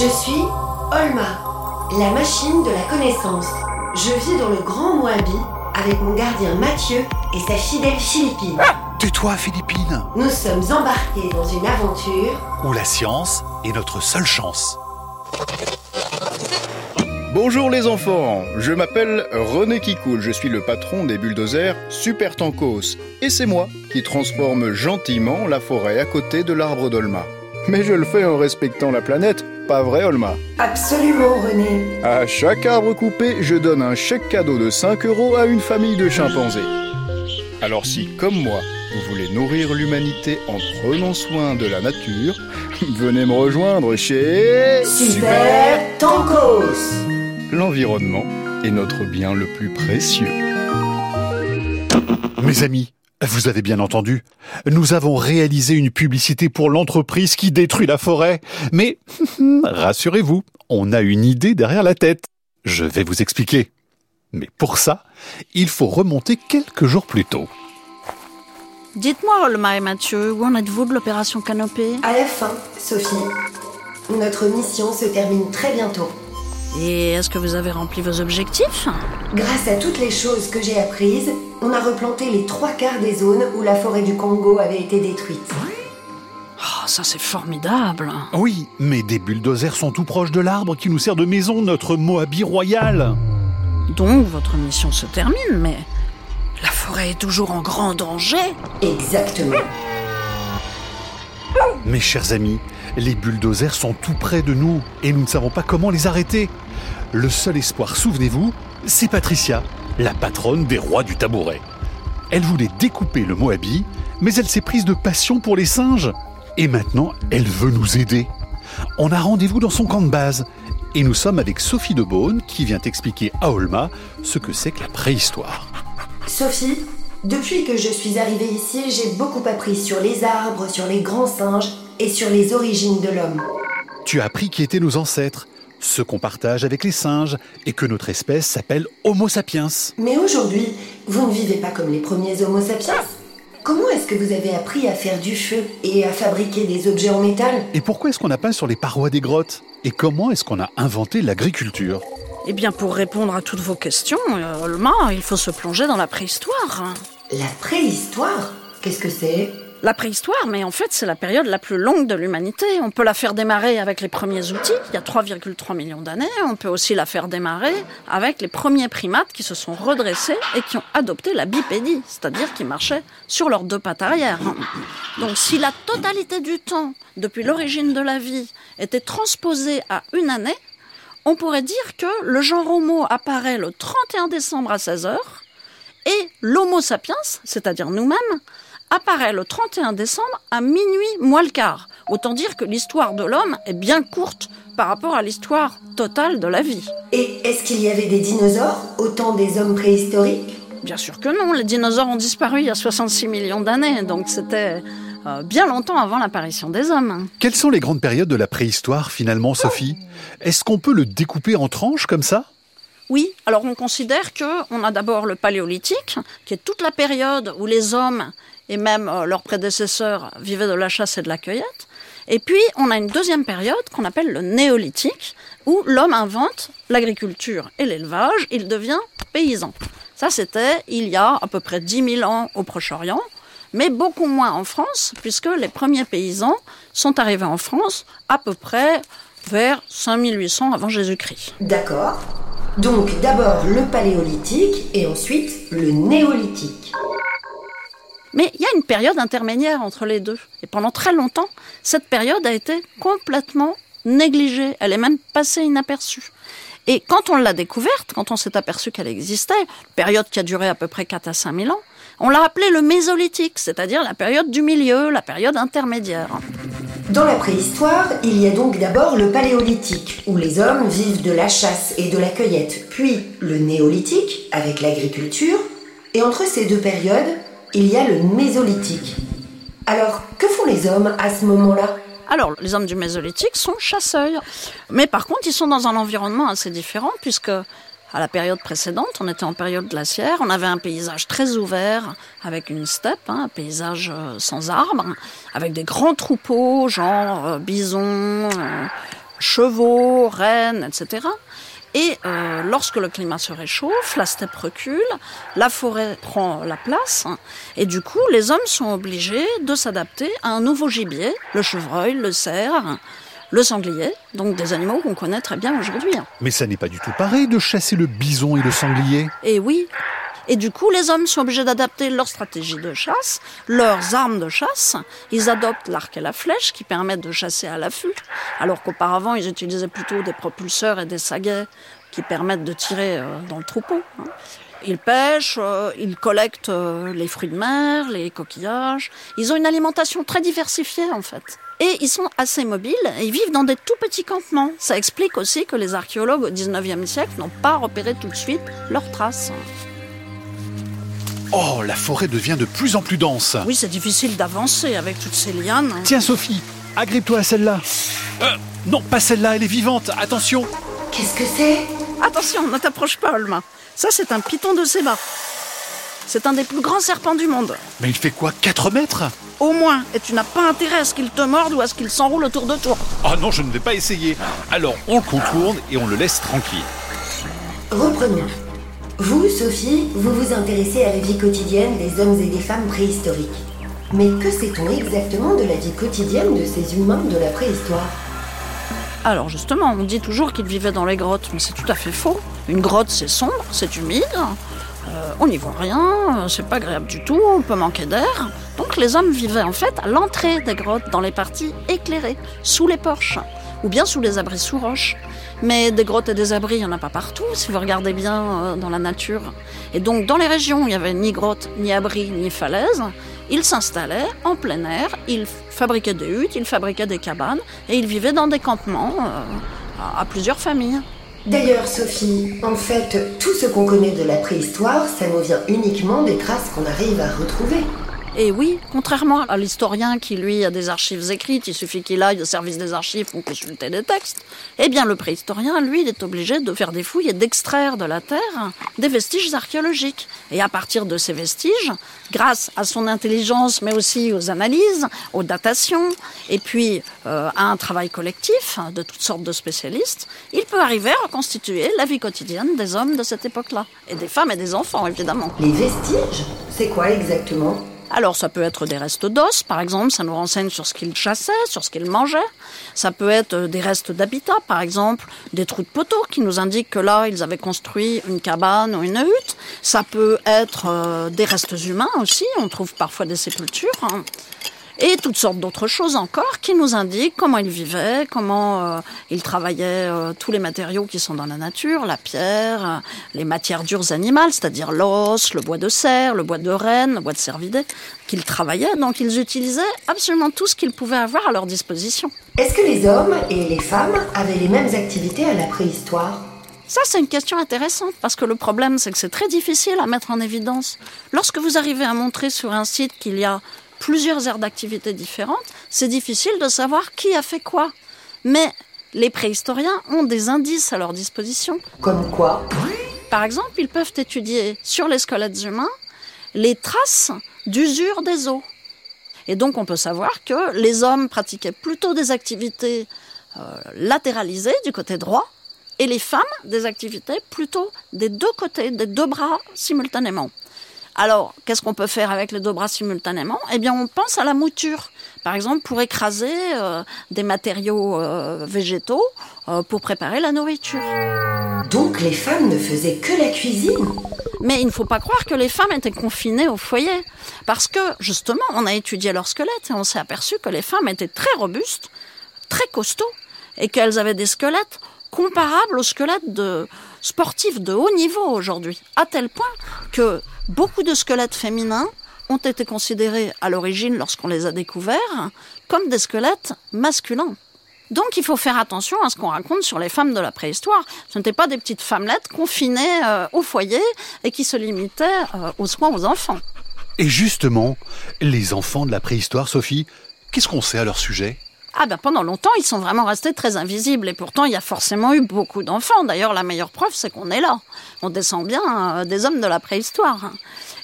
Je suis Olma, la machine de la connaissance. Je vis dans le Grand Moabi avec mon gardien Mathieu et sa fidèle Philippine. Tais-toi, Philippine Nous sommes embarqués dans une aventure Où la science est notre seule chance. Bonjour les enfants, je m'appelle René Kikoul, je suis le patron des bulldozers Super Tankos et c'est moi qui transforme gentiment la forêt à côté de l'arbre d'Olma. Mais je le fais en respectant la planète, pas vrai Olma Absolument, René. À chaque arbre coupé, je donne un chèque cadeau de 5 euros à une famille de chimpanzés. Alors si, comme moi, vous voulez nourrir l'humanité en prenant soin de la nature, venez me rejoindre chez... Super Tankos L'environnement est notre bien le plus précieux. Mes amis, vous avez bien entendu, nous avons réalisé une publicité pour l'entreprise qui détruit la forêt. Mais rassurez-vous, on a une idée derrière la tête. Je vais vous expliquer. Mais pour ça, il faut remonter quelques jours plus tôt. Dites-moi, Olma et Mathieu, où en êtes-vous de l'opération Canopée? À la fin, Sophie, notre mission se termine très bientôt. Et est-ce que vous avez rempli vos objectifs? Grâce à toutes les choses que j'ai apprises, on a replanté les trois quarts des zones où la forêt du Congo avait été détruite. Oh, ça c'est formidable Oui, mais des bulldozers sont tout proches de l'arbre qui nous sert de maison, notre Moabi royal. Donc votre mission se termine, mais la forêt est toujours en grand danger Exactement. Mes chers amis, les bulldozers sont tout près de nous et nous ne savons pas comment les arrêter. Le seul espoir, souvenez-vous, c'est Patricia, la patronne des rois du tabouret. Elle voulait découper le Moabi, mais elle s'est prise de passion pour les singes. Et maintenant, elle veut nous aider. On a rendez-vous dans son camp de base. Et nous sommes avec Sophie de Beaune qui vient expliquer à Olma ce que c'est que la préhistoire. Sophie, depuis que je suis arrivée ici, j'ai beaucoup appris sur les arbres, sur les grands singes et sur les origines de l'homme. Tu as appris qui étaient nos ancêtres, ce qu'on partage avec les singes et que notre espèce s'appelle Homo sapiens. Mais aujourd'hui, vous ne vivez pas comme les premiers Homo sapiens. Comment est-ce que vous avez appris à faire du feu et à fabriquer des objets en métal? Et pourquoi est-ce qu'on a peint sur les parois des grottes? Et comment est-ce qu'on a inventé l'agriculture? Eh bien, pour répondre à toutes vos questions, euh, Olma, il faut se plonger dans la préhistoire. La préhistoire? Qu'est-ce que c'est? La préhistoire, mais en fait, c'est la période la plus longue de l'humanité. On peut la faire démarrer avec les premiers outils, il y a 3,3 millions d'années. On peut aussi la faire démarrer avec les premiers primates qui se sont redressés et qui ont adopté la bipédie, c'est-à-dire qui marchaient sur leurs deux pattes arrière. Donc, si la totalité du temps, depuis l'origine de la vie, était transposée à une année, on pourrait dire que le genre Homo apparaît le 31 décembre à 16 heures et l'Homo sapiens, c'est-à-dire nous-mêmes, apparaît le 31 décembre à minuit moins le quart. Autant dire que l'histoire de l'homme est bien courte par rapport à l'histoire totale de la vie. Et est-ce qu'il y avait des dinosaures au temps des hommes préhistoriques? Bien sûr que non, les dinosaures ont disparu il y a 66 millions d'années, donc c'était euh, bien longtemps avant l'apparition des hommes. Quelles sont les grandes périodes de la préhistoire finalement, Sophie? Est-ce qu'on peut le découper en tranches comme ça? Oui, alors on considère que on a d'abord le paléolithique, qui est toute la période où les hommes et même euh, leurs prédécesseurs vivaient de la chasse et de la cueillette. Et puis on a une deuxième période qu'on appelle le néolithique, où l'homme invente l'agriculture et l'élevage, il devient paysan. Ça c'était il y a à peu près 10 000 ans au Proche-Orient, mais beaucoup moins en France, puisque les premiers paysans sont arrivés en France à peu près vers 5800 avant Jésus-Christ. D'accord. Donc d'abord le paléolithique et ensuite le néolithique. Mais il y a une période intermédiaire entre les deux. Et pendant très longtemps, cette période a été complètement négligée. Elle est même passée inaperçue. Et quand on l'a découverte, quand on s'est aperçu qu'elle existait, période qui a duré à peu près 4 à 5 000 ans, on l'a appelée le mésolithique, c'est-à-dire la période du milieu, la période intermédiaire. Dans la préhistoire, il y a donc d'abord le paléolithique, où les hommes vivent de la chasse et de la cueillette, puis le néolithique, avec l'agriculture, et entre ces deux périodes, il y a le mésolithique. Alors, que font les hommes à ce moment-là? Alors, les hommes du mésolithique sont chasseurs. Mais par contre, ils sont dans un environnement assez différent, puisque à la période précédente, on était en période glaciaire, on avait un paysage très ouvert, avec une steppe, hein, un paysage euh, sans arbres, avec des grands troupeaux, genre euh, bisons, euh, chevaux, rennes, etc. Et euh, lorsque le climat se réchauffe, la steppe recule, la forêt prend la place, et du coup, les hommes sont obligés de s'adapter à un nouveau gibier, le chevreuil, le cerf, le sanglier, donc des animaux qu'on connaît très bien aujourd'hui. Mais ça n'est pas du tout pareil de chasser le bison et le sanglier. Et oui. Et du coup, les hommes sont obligés d'adapter leur stratégie de chasse, leurs armes de chasse. Ils adoptent l'arc et la flèche qui permettent de chasser à l'affût, alors qu'auparavant, ils utilisaient plutôt des propulseurs et des saguets qui permettent de tirer euh, dans le troupeau. hein. Ils pêchent, euh, ils collectent euh, les fruits de mer, les coquillages. Ils ont une alimentation très diversifiée en fait. Et ils sont assez mobiles ils vivent dans des tout petits campements. Ça explique aussi que les archéologues au 19e siècle n'ont pas repéré tout de suite leurs traces. Oh, la forêt devient de plus en plus dense. Oui, c'est difficile d'avancer avec toutes ces lianes. Tiens, Sophie, agrippe-toi à celle-là. Euh, non, pas celle-là, elle est vivante. Attention. Qu'est-ce que c'est? Attention, ne t'approche pas, Olma. Ça, c'est un python de Séba. C'est un des plus grands serpents du monde. Mais il fait quoi 4 mètres? Au moins, et tu n'as pas intérêt à ce qu'il te morde ou à ce qu'il s'enroule autour de toi. Ah non, je ne vais pas essayer. Alors, on le contourne et on le laisse tranquille. Reprenons. Vous, Sophie, vous vous intéressez à la vie quotidienne des hommes et des femmes préhistoriques. Mais que sait-on exactement de la vie quotidienne de ces humains de la préhistoire? Alors justement, on dit toujours qu'ils vivaient dans les grottes, mais c'est tout à fait faux. Une grotte, c'est sombre, c'est humide, euh, on n'y voit rien, c'est pas agréable du tout, on peut manquer d'air. Donc les hommes vivaient en fait à l'entrée des grottes, dans les parties éclairées, sous les porches, ou bien sous les abris sous roches. Mais des grottes et des abris, il n'y en a pas partout, si vous regardez bien euh, dans la nature. Et donc dans les régions où il n'y avait ni grottes, ni abris, ni falaises, ils s'installaient en plein air, ils fabriquaient des huttes, ils fabriquaient des cabanes, et ils vivaient dans des campements euh, à- à plusieurs familles. D'ailleurs, Sophie, en fait, tout ce qu'on connaît de la préhistoire, ça nous vient uniquement des traces qu'on arrive à retrouver. Et oui, contrairement à l'historien qui, lui, a des archives écrites, il suffit qu'il aille au service des archives pour consulter des textes, eh bien, le préhistorien, lui, il est obligé de faire des fouilles et d'extraire de la terre des vestiges archéologiques. Et à partir de ces vestiges, grâce à son intelligence, mais aussi aux analyses, aux datations, et puis euh, à un travail collectif de toutes sortes de spécialistes, il peut arriver à reconstituer la vie quotidienne des hommes de cette époque-là. Et des femmes et des enfants, évidemment. Les vestiges C'est quoi exactement? Alors ça peut être des restes d'os, par exemple, ça nous renseigne sur ce qu'ils chassaient, sur ce qu'ils mangeaient. Ça peut être euh, des restes d'habitat, par exemple, des trous de poteaux qui nous indiquent que là, ils avaient construit une cabane ou une hutte. Ça peut être euh, des restes humains aussi, on trouve parfois des sépultures. hein. Et toutes sortes d'autres choses encore qui nous indiquent comment ils vivaient, comment euh, ils travaillaient euh, tous les matériaux qui sont dans la nature, la pierre, euh, les matières dures animales, c'est-à-dire l'os, le bois de cerf, le bois de renne, le bois de cervidé, qu'ils travaillaient. Donc ils utilisaient absolument tout ce qu'ils pouvaient avoir à leur disposition. Est-ce que les hommes et les femmes avaient les mêmes activités à la préhistoire? Ça, c'est une question intéressante parce que le problème, c'est que c'est très difficile à mettre en évidence. Lorsque vous arrivez à montrer sur un site qu'il y a plusieurs aires d'activité différentes, c'est difficile de savoir qui a fait quoi. Mais les préhistoriens ont des indices à leur disposition. Comme quoi Par exemple, ils peuvent étudier sur les squelettes humains les traces d'usure des os. Et donc on peut savoir que les hommes pratiquaient plutôt des activités euh, latéralisées du côté droit et les femmes des activités plutôt des deux côtés, des deux bras simultanément. Alors, qu'est-ce qu'on peut faire avec les deux bras simultanément? Eh bien, on pense à la mouture. Par exemple, pour écraser euh, des matériaux euh, végétaux euh, pour préparer la nourriture. Donc les femmes ne faisaient que la cuisine? Mais il ne faut pas croire que les femmes étaient confinées au foyer. Parce que, justement, on a étudié leur squelette et on s'est aperçu que les femmes étaient très robustes, très costauds, et qu'elles avaient des squelettes comparables aux squelettes de sportifs de haut niveau aujourd'hui. À tel point que beaucoup de squelettes féminins ont été considérés à l'origine, lorsqu'on les a découverts, comme des squelettes masculins. Donc il faut faire attention à ce qu'on raconte sur les femmes de la préhistoire. Ce n'étaient pas des petites femmelettes confinées euh, au foyer et qui se limitaient euh, aux soins aux enfants. Et justement, les enfants de la préhistoire, Sophie, qu'est-ce qu'on sait à leur sujet? Ah ben pendant longtemps, ils sont vraiment restés très invisibles et pourtant il y a forcément eu beaucoup d'enfants. D'ailleurs, la meilleure preuve, c'est qu'on est là. On descend bien euh, des hommes de la préhistoire.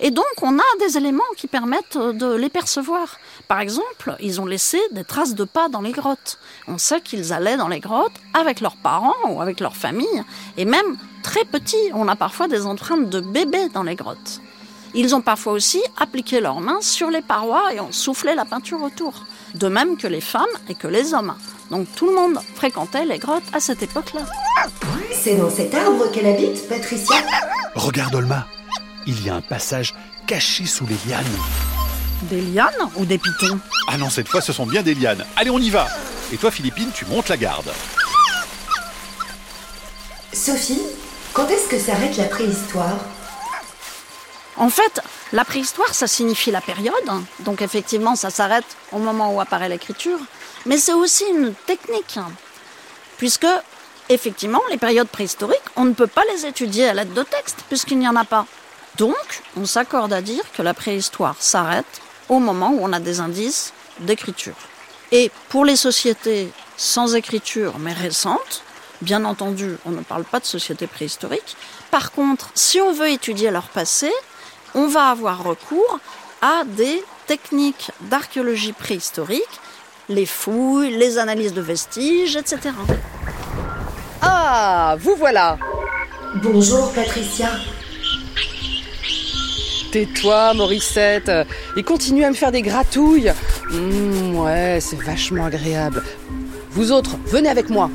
Et donc, on a des éléments qui permettent euh, de les percevoir. Par exemple, ils ont laissé des traces de pas dans les grottes. On sait qu'ils allaient dans les grottes avec leurs parents ou avec leur famille, et même très petits, on a parfois des empreintes de bébés dans les grottes. Ils ont parfois aussi appliqué leurs mains sur les parois et ont soufflé la peinture autour, de même que les femmes et que les hommes. Donc tout le monde fréquentait les grottes à cette époque-là. C'est dans cet arbre qu'elle habite, Patricia Regarde Olma, il y a un passage caché sous les lianes. Des lianes ou des pitons? Ah non, cette fois ce sont bien des lianes. Allez, on y va Et toi Philippine, tu montes la garde. Sophie, quand est-ce que s'arrête la préhistoire? En fait, la préhistoire, ça signifie la période. Donc effectivement, ça s'arrête au moment où apparaît l'écriture. Mais c'est aussi une technique. Puisque, effectivement, les périodes préhistoriques, on ne peut pas les étudier à l'aide de textes, puisqu'il n'y en a pas. Donc, on s'accorde à dire que la préhistoire s'arrête au moment où on a des indices d'écriture. Et pour les sociétés sans écriture, mais récentes, bien entendu, on ne parle pas de sociétés préhistoriques. Par contre, si on veut étudier leur passé, on va avoir recours à des techniques d'archéologie préhistorique, les fouilles, les analyses de vestiges, etc. Ah, vous voilà Bonjour, Patricia. Tais-toi, Morissette, et continue à me faire des gratouilles. Mmh, ouais, c'est vachement agréable. Vous autres, venez avec moi.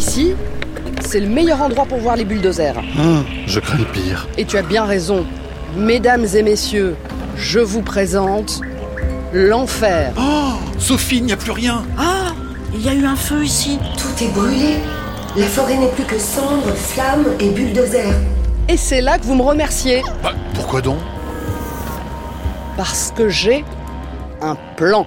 Ici, c'est le meilleur endroit pour voir les bulldozers. Hum, je crains le pire. Et tu as bien raison. Mesdames et messieurs, je vous présente l'enfer. Oh Sophie, il n'y a plus rien Ah, il y a eu un feu ici. Tout est brûlé. La forêt n'est plus que cendres, flammes et bulldozers. Et c'est là que vous me remerciez. Bah, Pourquoi donc? Parce que j'ai un plan.